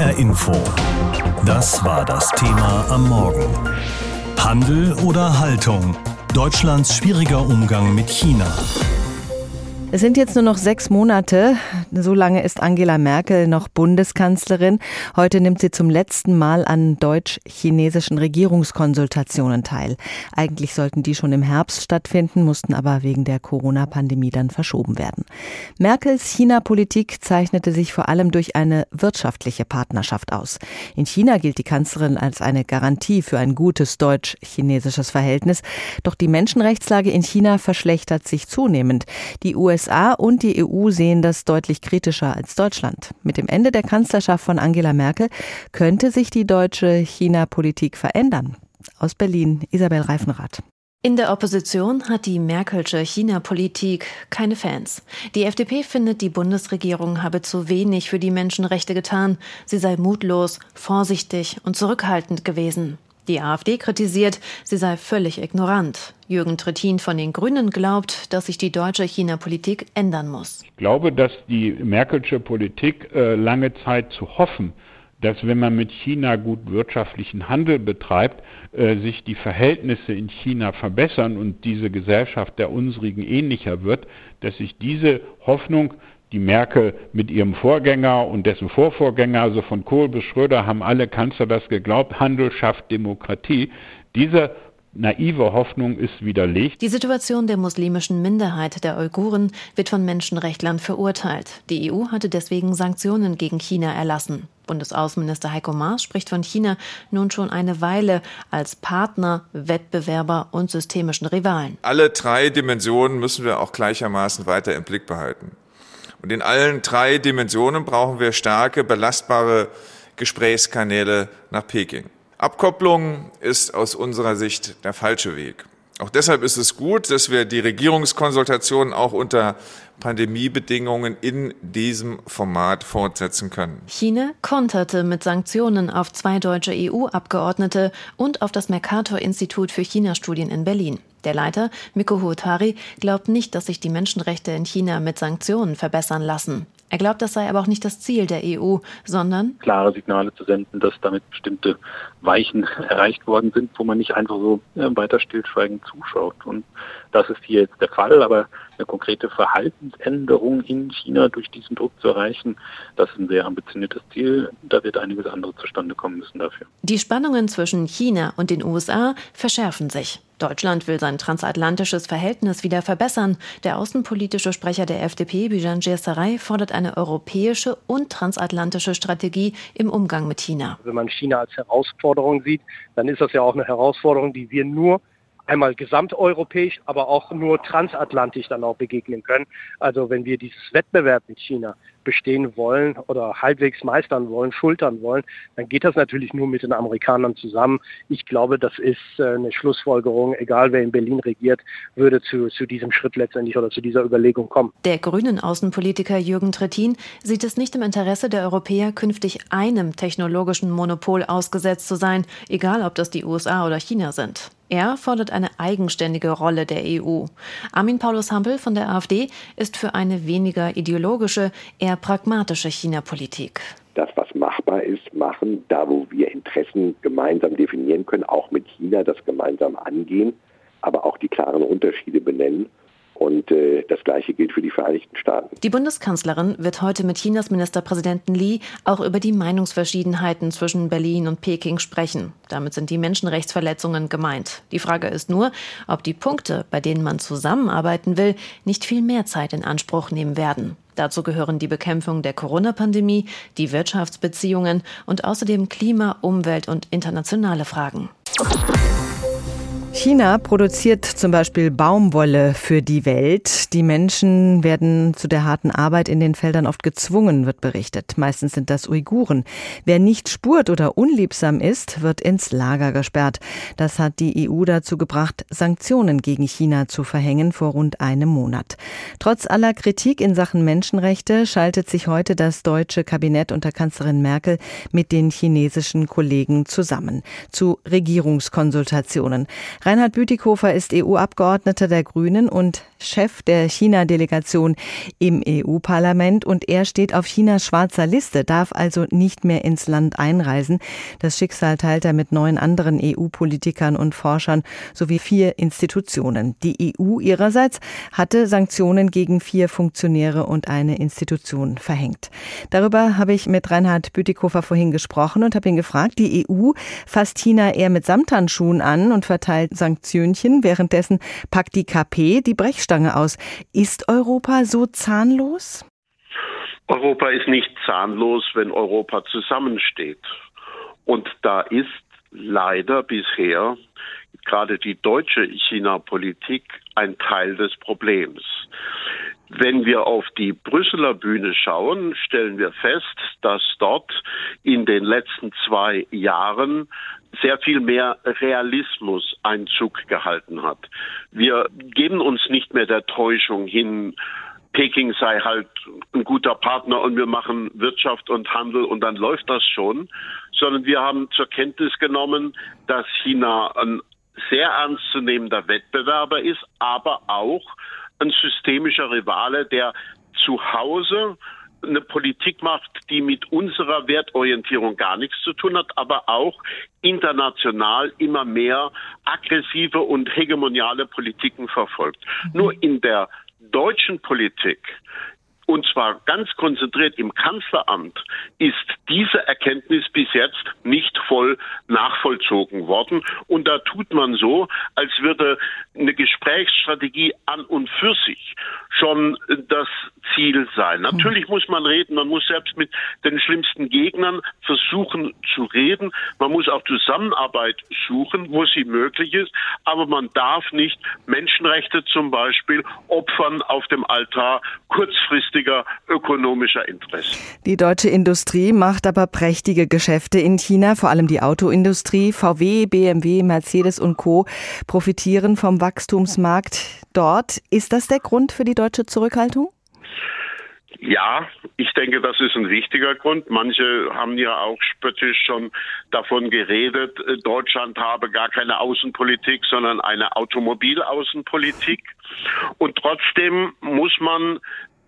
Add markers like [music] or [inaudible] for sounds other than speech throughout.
HR Info. Das war das Thema am Morgen. Handel oder Haltung? Deutschlands schwieriger Umgang mit China. Es sind jetzt nur noch sechs Monate. So lange ist Angela Merkel noch Bundeskanzlerin. Heute nimmt sie zum letzten Mal an deutsch-chinesischen Regierungskonsultationen teil. Eigentlich sollten die schon im Herbst stattfinden, mussten aber wegen der Corona-Pandemie dann verschoben werden. Merkels China-Politik zeichnete sich vor allem durch eine wirtschaftliche Partnerschaft aus. In China gilt die Kanzlerin als eine Garantie für ein gutes deutsch-chinesisches Verhältnis. Doch die Menschenrechtslage in China verschlechtert sich zunehmend. Die US USA und die EU sehen das deutlich kritischer als Deutschland. Mit dem Ende der Kanzlerschaft von Angela Merkel könnte sich die deutsche China-Politik verändern. Aus Berlin, Isabel Reifenrath. In der Opposition hat die Merkelsche China-Politik keine Fans. Die FDP findet, die Bundesregierung habe zu wenig für die Menschenrechte getan. Sie sei mutlos, vorsichtig und zurückhaltend gewesen. Die AfD kritisiert, sie sei völlig ignorant. Jürgen Trittin von den Grünen glaubt, dass sich die deutsche China-Politik ändern muss. Ich glaube, dass die Merkelsche Politik äh, lange Zeit zu hoffen, dass wenn man mit China gut wirtschaftlichen Handel betreibt, äh, sich die Verhältnisse in China verbessern und diese Gesellschaft der unsrigen ähnlicher wird, dass sich diese Hoffnung die Merkel mit ihrem Vorgänger und dessen Vorvorgänger, also von Kohl bis Schröder, haben alle Kanzler das geglaubt, Handel schafft Demokratie. Diese naive Hoffnung ist widerlegt. Die Situation der muslimischen Minderheit der Uiguren wird von Menschenrechtlern verurteilt. Die EU hatte deswegen Sanktionen gegen China erlassen. Bundesaußenminister Heiko Maas spricht von China nun schon eine Weile als Partner, Wettbewerber und systemischen Rivalen. Alle drei Dimensionen müssen wir auch gleichermaßen weiter im Blick behalten. Und in allen drei Dimensionen brauchen wir starke, belastbare Gesprächskanäle nach Peking. Abkopplung ist aus unserer Sicht der falsche Weg. Auch deshalb ist es gut, dass wir die Regierungskonsultationen auch unter Pandemiebedingungen in diesem Format fortsetzen können. China konterte mit Sanktionen auf zwei deutsche EU-Abgeordnete und auf das Mercator-Institut für China-Studien in Berlin. Der Leiter, Mikko Huotari, glaubt nicht, dass sich die Menschenrechte in China mit Sanktionen verbessern lassen. Er glaubt, das sei aber auch nicht das Ziel der EU, sondern klare Signale zu senden, dass damit bestimmte Weichen [laughs] erreicht worden sind, wo man nicht einfach so äh, weiter stillschweigend zuschaut. Und das ist hier jetzt der Fall, aber eine konkrete Verhaltensänderung in China durch diesen Druck zu erreichen, das ist ein sehr ambitioniertes Ziel. Da wird einiges andere zustande kommen müssen dafür. Die Spannungen zwischen China und den USA verschärfen sich. Deutschland will sein transatlantisches Verhältnis wieder verbessern. Der außenpolitische Sprecher der FDP, Bijan Sarai, fordert eine europäische und transatlantische Strategie im Umgang mit China. Wenn man China als Herausforderung sieht, dann ist das ja auch eine Herausforderung, die wir nur einmal gesamteuropäisch, aber auch nur transatlantisch dann auch begegnen können. Also wenn wir dieses Wettbewerb mit China bestehen wollen oder halbwegs meistern wollen, schultern wollen, dann geht das natürlich nur mit den Amerikanern zusammen. Ich glaube, das ist äh, eine Schlussfolgerung, egal wer in Berlin regiert, würde zu, zu diesem Schritt letztendlich oder zu dieser Überlegung kommen. Der grünen Außenpolitiker Jürgen Trittin sieht es nicht im Interesse der Europäer, künftig einem technologischen Monopol ausgesetzt zu sein, egal ob das die USA oder China sind. Er fordert eine eigenständige Rolle der EU. Armin Paulus Hampel von der AfD ist für eine weniger ideologische, eher pragmatische China-Politik. Das, was machbar ist, machen, da wo wir Interessen gemeinsam definieren können, auch mit China das gemeinsam angehen, aber auch die klaren Unterschiede benennen und äh, das Gleiche gilt für die Vereinigten Staaten. Die Bundeskanzlerin wird heute mit Chinas Ministerpräsidenten Li auch über die Meinungsverschiedenheiten zwischen Berlin und Peking sprechen. Damit sind die Menschenrechtsverletzungen gemeint. Die Frage ist nur, ob die Punkte, bei denen man zusammenarbeiten will, nicht viel mehr Zeit in Anspruch nehmen werden. Dazu gehören die Bekämpfung der Corona-Pandemie, die Wirtschaftsbeziehungen und außerdem Klima, Umwelt und internationale Fragen. China produziert zum Beispiel Baumwolle für die Welt. Die Menschen werden zu der harten Arbeit in den Feldern oft gezwungen, wird berichtet. Meistens sind das Uiguren. Wer nicht spurt oder unliebsam ist, wird ins Lager gesperrt. Das hat die EU dazu gebracht, Sanktionen gegen China zu verhängen vor rund einem Monat. Trotz aller Kritik in Sachen Menschenrechte schaltet sich heute das deutsche Kabinett unter Kanzlerin Merkel mit den chinesischen Kollegen zusammen zu Regierungskonsultationen. Reinhard Bütikofer ist EU-Abgeordneter der Grünen und Chef der China-Delegation im EU-Parlament und er steht auf Chinas schwarzer Liste, darf also nicht mehr ins Land einreisen. Das Schicksal teilt er mit neun anderen EU-Politikern und Forschern sowie vier Institutionen. Die EU ihrerseits hatte Sanktionen gegen vier Funktionäre und eine Institution verhängt. Darüber habe ich mit Reinhard Bütikofer vorhin gesprochen und habe ihn gefragt, die EU fasst China eher mit Samthandschuhen an und verteilt Sanktionchen, währenddessen packt die KP die Brechstange aus. Ist Europa so zahnlos? Europa ist nicht zahnlos, wenn Europa zusammensteht. Und da ist leider bisher gerade die deutsche China-Politik ein Teil des Problems. Wenn wir auf die Brüsseler Bühne schauen, stellen wir fest, dass dort in den letzten zwei Jahren sehr viel mehr Realismus Einzug gehalten hat. Wir geben uns nicht mehr der Täuschung hin, Peking sei halt ein guter Partner und wir machen Wirtschaft und Handel und dann läuft das schon, sondern wir haben zur Kenntnis genommen, dass China ein sehr ernstzunehmender Wettbewerber ist, aber auch ein systemischer Rivale, der zu Hause eine Politik macht, die mit unserer Wertorientierung gar nichts zu tun hat, aber auch international immer mehr aggressive und hegemoniale Politiken verfolgt. Mhm. Nur in der deutschen Politik und zwar ganz konzentriert im Kanzleramt, ist diese Erkenntnis bis jetzt nicht voll nachvollzogen worden. Und da tut man so, als würde eine Gesprächsstrategie an und für sich schon das Ziel sein. Natürlich muss man reden, man muss selbst mit den schlimmsten Gegnern versuchen zu reden. Man muss auch Zusammenarbeit suchen, wo sie möglich ist. Aber man darf nicht Menschenrechte zum Beispiel opfern auf dem Altar kurzfristig kurzfristiger ökonomischer Interessen. Die deutsche Industrie macht aber prächtige Geschäfte in China, vor allem die Autoindustrie. VW, BMW, Mercedes und Co. profitieren vom Wachstumsmarkt dort. Ist das der Grund für die deutsche Zurückhaltung? Ja, ich denke, das ist ein wichtiger Grund. Manche haben ja auch spöttisch schon davon geredet, äh, Deutschland habe gar keine Außenpolitik, sondern eine Automobilaußenpolitik. Und trotzdem muss man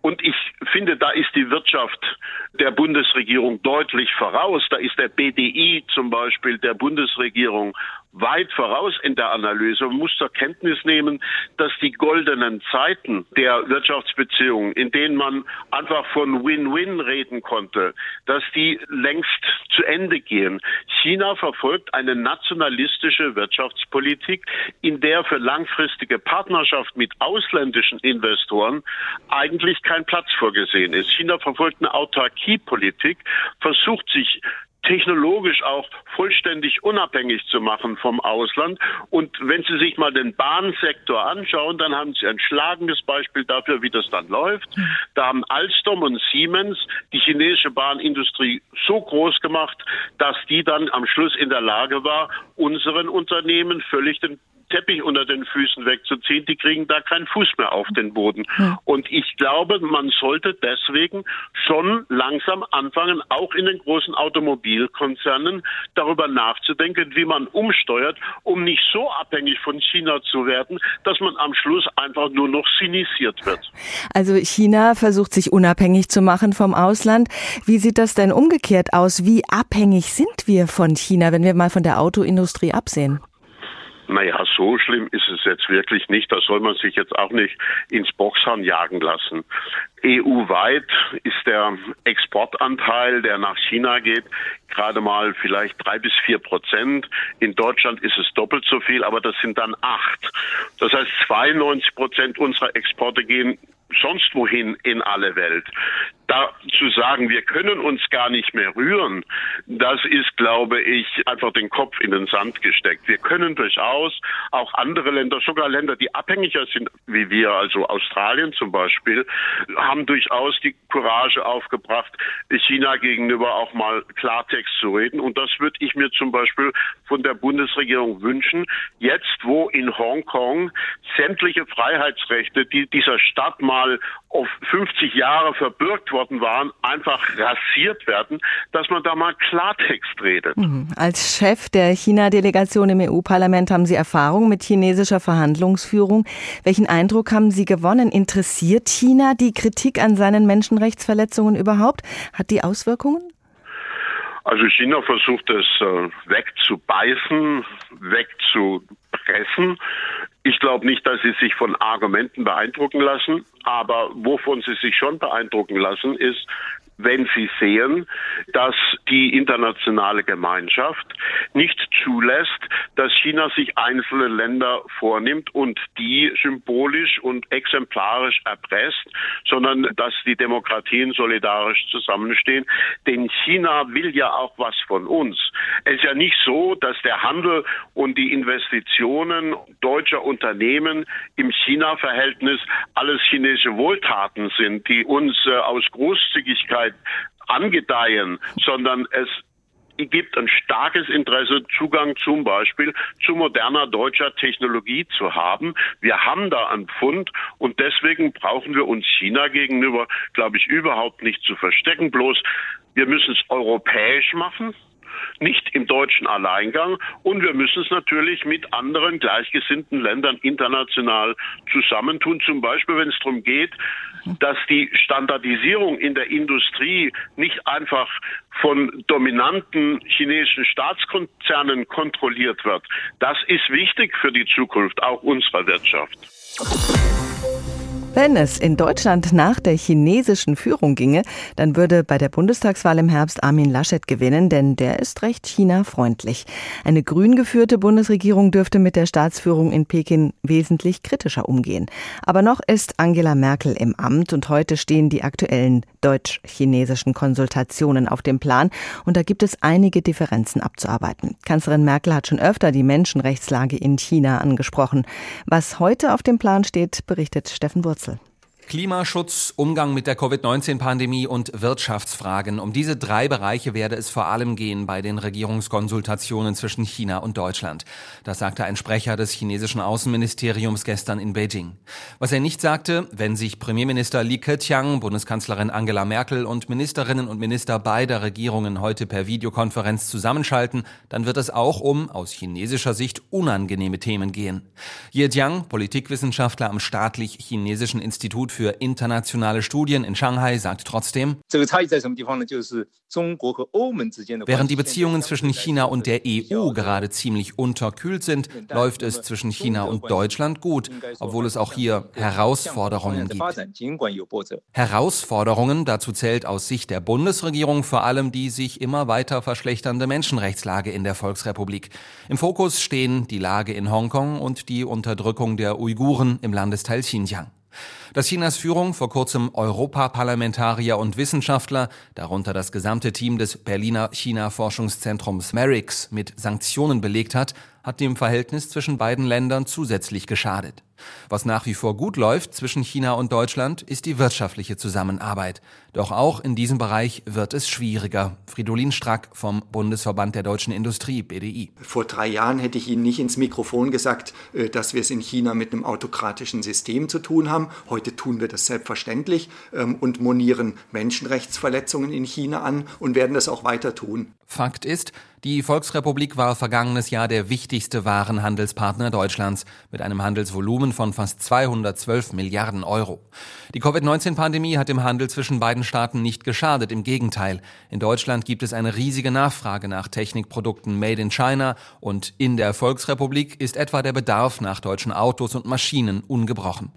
und ich finde, da ist die Wirtschaft der Bundesregierung deutlich voraus. Da ist der BDI zum Beispiel der Bundesregierung weit voraus in der Analyse. Man muss zur Kenntnis nehmen, dass die goldenen Zeiten der Wirtschaftsbeziehungen, in denen man einfach von Win-Win reden konnte, dass die längst zu Ende gehen. China verfolgt eine nationalistische Wirtschaftspolitik, in der für langfristige Partnerschaft mit ausländischen Investoren eigentlich kein Platz vorgesehen ist. China verfolgt eine Autarkiepolitik, versucht sich technologisch auch vollständig unabhängig zu machen vom Ausland. Und wenn Sie sich mal den Bahnsektor anschauen, dann haben Sie ein schlagendes Beispiel dafür, wie das dann läuft. Da haben Alstom und Siemens die chinesische Bahnindustrie so groß gemacht, dass die dann am Schluss in der Lage war, unseren Unternehmen völlig den Teppich unter den Füßen wegzuziehen, die kriegen da keinen Fuß mehr auf den Boden. Und ich glaube, man sollte deswegen schon langsam anfangen, auch in den großen Automobilkonzernen darüber nachzudenken, wie man umsteuert, um nicht so abhängig von China zu werden, dass man am Schluss einfach nur noch sinisiert wird. Also China versucht sich unabhängig zu machen vom Ausland. Wie sieht das denn umgekehrt aus? Wie abhängig sind wir von China, wenn wir mal von der Autoindustrie absehen? Naja, so schlimm ist es jetzt wirklich nicht. Da soll man sich jetzt auch nicht ins Boxhorn jagen lassen. EU-weit ist der Exportanteil, der nach China geht, gerade mal vielleicht drei bis vier Prozent. In Deutschland ist es doppelt so viel, aber das sind dann acht. Das heißt, 92 Prozent unserer Exporte gehen sonst wohin in alle Welt. Da zu sagen, wir können uns gar nicht mehr rühren, das ist, glaube ich, einfach den Kopf in den Sand gesteckt. Wir können durchaus auch andere Länder, sogar Länder, die abhängiger sind wie wir, also Australien zum Beispiel, haben durchaus die Courage aufgebracht, China gegenüber auch mal Klartext zu reden. Und das würde ich mir zum Beispiel von der Bundesregierung wünschen. Jetzt, wo in Hongkong sämtliche Freiheitsrechte, die dieser Stadt mal auf 50 Jahre verbürgt worden waren, einfach rasiert werden, dass man da mal Klartext redet. Mhm. Als Chef der China-Delegation im EU-Parlament haben Sie Erfahrung mit chinesischer Verhandlungsführung. Welchen Eindruck haben Sie gewonnen? Interessiert China die Kritik an seinen Menschenrechtsverletzungen überhaupt? Hat die Auswirkungen? Also China versucht es äh, wegzubeißen, wegzupressen. Ich glaube nicht, dass sie sich von Argumenten beeindrucken lassen, aber wovon sie sich schon beeindrucken lassen, ist, wenn sie sehen, dass die internationale Gemeinschaft nicht zulässt, dass China sich einzelne Länder vornimmt und die symbolisch und exemplarisch erpresst, sondern dass die Demokratien solidarisch zusammenstehen. Denn China will ja auch was von uns. Es ist ja nicht so, dass der Handel und die Investitionen deutscher Unternehmen im China-Verhältnis alles chinesische Wohltaten sind, die uns äh, aus Großzügigkeit angedeihen, sondern es gibt ein starkes Interesse, Zugang zum Beispiel zu moderner deutscher Technologie zu haben. Wir haben da einen Pfund und deswegen brauchen wir uns China gegenüber, glaube ich, überhaupt nicht zu verstecken. Bloß wir müssen es europäisch machen nicht im deutschen Alleingang. Und wir müssen es natürlich mit anderen gleichgesinnten Ländern international zusammentun. Zum Beispiel, wenn es darum geht, dass die Standardisierung in der Industrie nicht einfach von dominanten chinesischen Staatskonzernen kontrolliert wird. Das ist wichtig für die Zukunft auch unserer Wirtschaft. Wenn es in Deutschland nach der chinesischen Führung ginge, dann würde bei der Bundestagswahl im Herbst Armin Laschet gewinnen, denn der ist recht China-freundlich. Eine grün geführte Bundesregierung dürfte mit der Staatsführung in Peking wesentlich kritischer umgehen. Aber noch ist Angela Merkel im Amt und heute stehen die aktuellen deutsch-chinesischen Konsultationen auf dem Plan und da gibt es einige Differenzen abzuarbeiten. Kanzlerin Merkel hat schon öfter die Menschenrechtslage in China angesprochen. Was heute auf dem Plan steht, berichtet Steffen Wurz. Klimaschutz, Umgang mit der Covid-19-Pandemie und Wirtschaftsfragen. Um diese drei Bereiche werde es vor allem gehen bei den Regierungskonsultationen zwischen China und Deutschland. Das sagte ein Sprecher des chinesischen Außenministeriums gestern in Beijing. Was er nicht sagte, wenn sich Premierminister Li Keqiang, Bundeskanzlerin Angela Merkel und Ministerinnen und Minister beider Regierungen heute per Videokonferenz zusammenschalten, dann wird es auch um, aus chinesischer Sicht, unangenehme Themen gehen. Ye Jiang, Politikwissenschaftler am staatlich-chinesischen Institut für internationale Studien in Shanghai sagt trotzdem, während die Beziehungen zwischen China und der EU gerade ziemlich unterkühlt sind, läuft es zwischen China und Deutschland gut, obwohl es auch hier Herausforderungen gibt. Herausforderungen, dazu zählt aus Sicht der Bundesregierung vor allem die sich immer weiter verschlechternde Menschenrechtslage in der Volksrepublik. Im Fokus stehen die Lage in Hongkong und die Unterdrückung der Uiguren im Landesteil Xinjiang. Dass Chinas Führung vor kurzem Europaparlamentarier und Wissenschaftler, darunter das gesamte Team des Berliner China-Forschungszentrums MERIX, mit Sanktionen belegt hat, hat dem Verhältnis zwischen beiden Ländern zusätzlich geschadet. Was nach wie vor gut läuft zwischen China und Deutschland, ist die wirtschaftliche Zusammenarbeit. Doch auch in diesem Bereich wird es schwieriger. Fridolin Strack vom Bundesverband der deutschen Industrie, BDI. Vor drei Jahren hätte ich Ihnen nicht ins Mikrofon gesagt, äh, dass wir es in China mit einem autokratischen System zu tun haben. Heute tun wir das selbstverständlich ähm, und monieren Menschenrechtsverletzungen in China an und werden das auch weiter tun. Fakt ist, die Volksrepublik war vergangenes Jahr der wichtigste Warenhandelspartner Deutschlands mit einem Handelsvolumen von fast 212 Milliarden Euro. Die Covid-19-Pandemie hat dem Handel zwischen beiden Staaten nicht geschadet, im Gegenteil. In Deutschland gibt es eine riesige Nachfrage nach Technikprodukten made in China und in der Volksrepublik ist etwa der Bedarf nach deutschen Autos und Maschinen ungebrochen.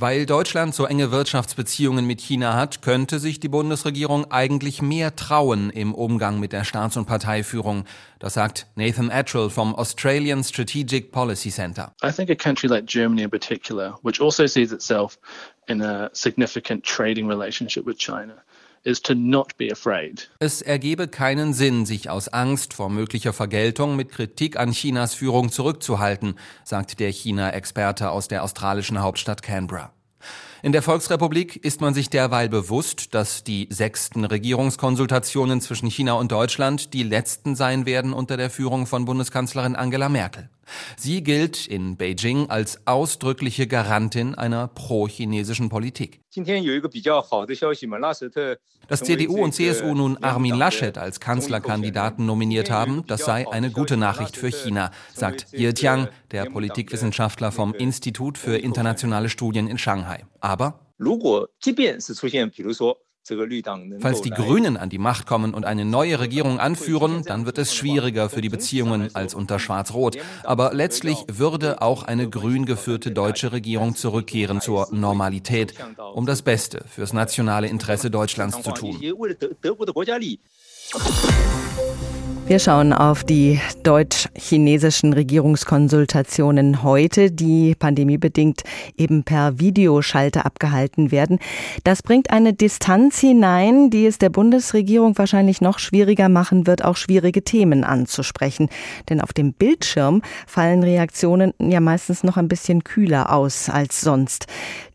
Weil Deutschland so enge Wirtschaftsbeziehungen mit China hat, könnte sich die Bundesregierung eigentlich mehr trauen im Umgang mit der Staats- und Parteiführung. Das sagt Nathan Attrell vom Australian Strategic Policy Center. I think a country like Germany in particular, which also sees itself in a significant trading relationship with China, is to not be afraid. Es ergebe keinen Sinn, sich aus Angst vor möglicher Vergeltung mit Kritik an Chinas Führung zurückzuhalten, sagt der China-Experte aus der australischen Hauptstadt Canberra. In der Volksrepublik ist man sich derweil bewusst, dass die sechsten Regierungskonsultationen zwischen China und Deutschland die letzten sein werden unter der Führung von Bundeskanzlerin Angela Merkel. Sie gilt in Beijing als ausdrückliche Garantin einer pro-chinesischen Politik. Dass CDU und CSU nun Armin Laschet als Kanzlerkandidaten nominiert haben, das sei eine gute Nachricht für China, sagt Ye Tiang, der Politikwissenschaftler vom Institut für internationale Studien in Shanghai. Aber Falls die Grünen an die Macht kommen und eine neue Regierung anführen, dann wird es schwieriger für die Beziehungen als unter Schwarz-Rot. Aber letztlich würde auch eine grün geführte deutsche Regierung zurückkehren zur Normalität, um das Beste fürs nationale Interesse Deutschlands zu tun. Wir schauen auf die deutsch-chinesischen Regierungskonsultationen heute, die pandemiebedingt eben per Videoschalter abgehalten werden. Das bringt eine Distanz hinein, die es der Bundesregierung wahrscheinlich noch schwieriger machen wird, auch schwierige Themen anzusprechen. Denn auf dem Bildschirm fallen Reaktionen ja meistens noch ein bisschen kühler aus als sonst.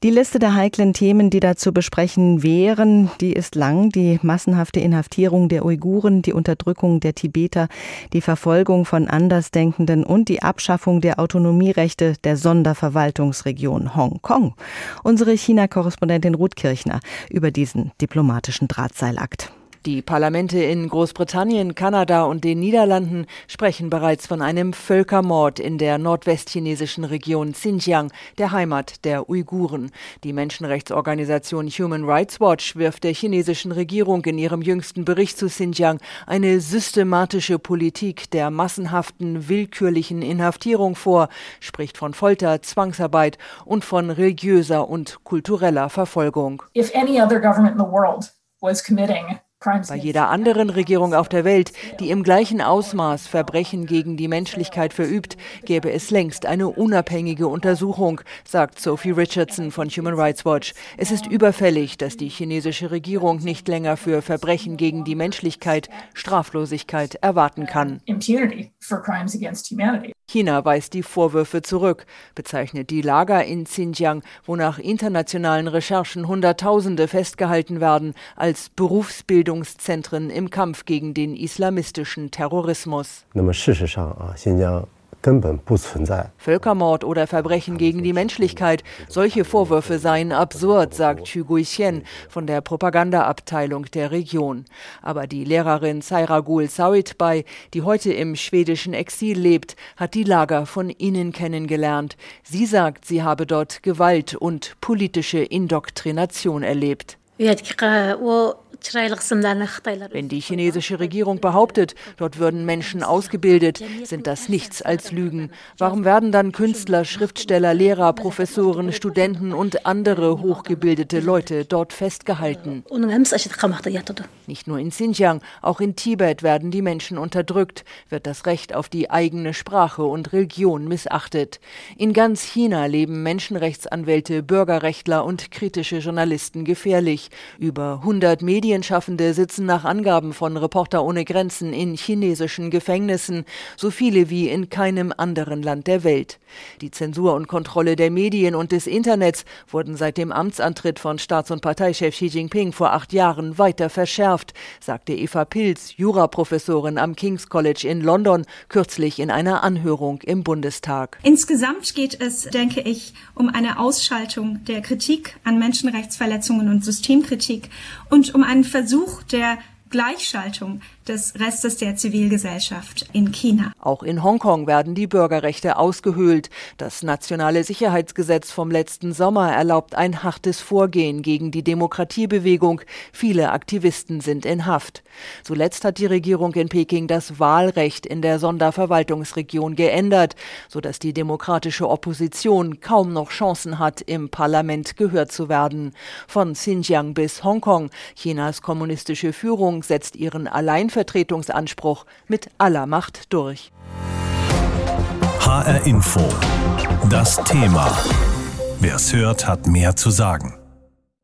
Die Liste der heiklen Themen, die da zu besprechen wären, die ist lang. Die massenhafte Inhaftierung der Uiguren, die Unterdrückung der Tibeter, Tibeter, die Verfolgung von Andersdenkenden und die Abschaffung der Autonomierechte der Sonderverwaltungsregion Hongkong. Unsere China-Korrespondentin Ruth Kirchner über diesen diplomatischen Drahtseilakt. Die Parlamente in Großbritannien, Kanada und den Niederlanden sprechen bereits von einem Völkermord in der nordwestchinesischen Region Xinjiang, der Heimat der Uiguren. Die Menschenrechtsorganisation Human Rights Watch wirft der chinesischen Regierung in ihrem jüngsten Bericht zu Xinjiang eine systematische Politik der massenhaften, willkürlichen Inhaftierung vor, spricht von Folter, Zwangsarbeit und von religiöser und kultureller Verfolgung. If any other government in the world was committing bei jeder anderen Regierung auf der Welt, die im gleichen Ausmaß Verbrechen gegen die Menschlichkeit verübt, gäbe es längst eine unabhängige Untersuchung, sagt Sophie Richardson von Human Rights Watch. Es ist überfällig, dass die chinesische Regierung nicht länger für Verbrechen gegen die Menschlichkeit Straflosigkeit erwarten kann. China weist die Vorwürfe zurück, bezeichnet die Lager in Xinjiang, wo nach internationalen Recherchen Hunderttausende festgehalten werden, als Berufsbildungszentren im Kampf gegen den islamistischen Terrorismus. Völkermord oder Verbrechen gegen die Menschlichkeit. Solche Vorwürfe seien absurd, sagt Xu Guixien von der Propagandaabteilung der Region. Aber die Lehrerin Sairagul Sawitbay, die heute im schwedischen Exil lebt, hat die Lager von innen kennengelernt. Sie sagt, sie habe dort Gewalt und politische Indoktrination erlebt. Wenn die chinesische Regierung behauptet, dort würden Menschen ausgebildet, sind das nichts als Lügen. Warum werden dann Künstler, Schriftsteller, Lehrer, Professoren, Studenten und andere hochgebildete Leute dort festgehalten? Nicht nur in Xinjiang, auch in Tibet werden die Menschen unterdrückt, wird das Recht auf die eigene Sprache und Religion missachtet. In ganz China leben Menschenrechtsanwälte, Bürgerrechtler und kritische Journalisten gefährlich. Über 100 Medien Medienschaffende sitzen nach Angaben von Reporter ohne Grenzen in chinesischen Gefängnissen, so viele wie in keinem anderen Land der Welt. Die Zensur und Kontrolle der Medien und des Internets wurden seit dem Amtsantritt von Staats- und Parteichef Xi Jinping vor acht Jahren weiter verschärft, sagte Eva Pilz, Juraprofessorin am King's College in London, kürzlich in einer Anhörung im Bundestag. Insgesamt geht es, denke ich, um eine Ausschaltung der Kritik an Menschenrechtsverletzungen und Systemkritik und um einen Versuch der Gleichschaltung des Restes der Zivilgesellschaft in China. Auch in Hongkong werden die Bürgerrechte ausgehöhlt. Das nationale Sicherheitsgesetz vom letzten Sommer erlaubt ein hartes Vorgehen gegen die Demokratiebewegung. Viele Aktivisten sind in Haft. Zuletzt hat die Regierung in Peking das Wahlrecht in der Sonderverwaltungsregion geändert, sodass die demokratische Opposition kaum noch Chancen hat, im Parlament gehört zu werden. Von Xinjiang bis Hongkong, Chinas kommunistische Führung setzt ihren Allein Alleinvertretungsanspruch mit aller Macht durch. HR Info. Das Thema. Wer es hört, hat mehr zu sagen.